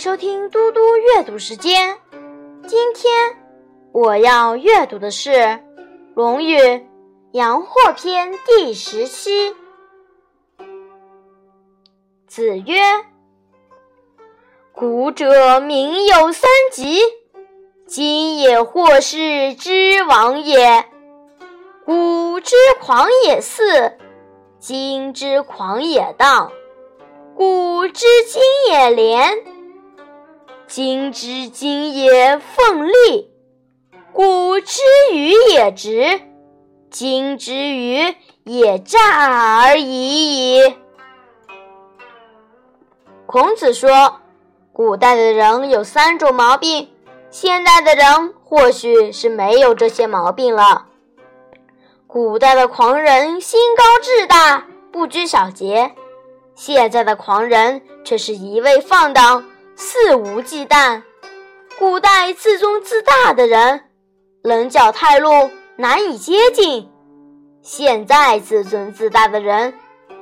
收听嘟嘟阅读时间。今天我要阅读的是《论语·阳货篇》第十七。子曰：“古者民有三急，今也或是之亡也。古之狂也肆，今之狂也荡。古之今也廉。”今之今也奉力，古之与也直，今之与也诈而已矣。孔子说，古代的人有三种毛病，现代的人或许是没有这些毛病了。古代的狂人心高志大，不拘小节，现在的狂人却是一味放荡。肆无忌惮，古代自尊自大的人，棱角太露，难以接近；现在自尊自大的人，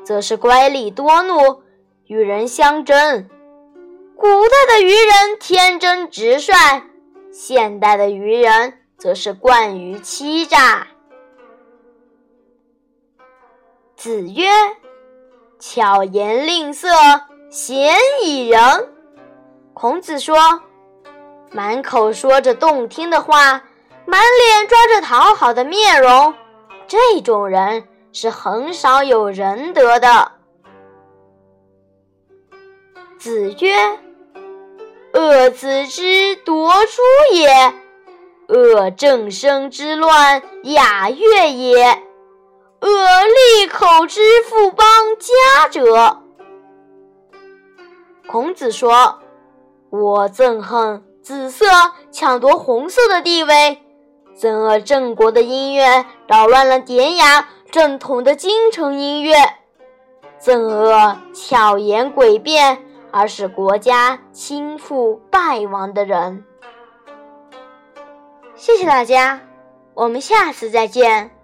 则是乖戾多怒，与人相争。古代的愚人天真直率，现代的愚人则是惯于欺诈。子曰：“巧言令色，鲜矣仁。”孔子说：“满口说着动听的话，满脸抓着讨好的面容，这种人是很少有仁德的。”子曰：“恶子之夺诸也，恶正生之乱雅乐也，恶利口之富邦家者。”孔子说。我憎恨紫色抢夺红色的地位，憎恶郑国的音乐扰乱了典雅正统的京城音乐，憎恶巧言诡辩而使国家倾覆败亡的人。谢谢大家，我们下次再见。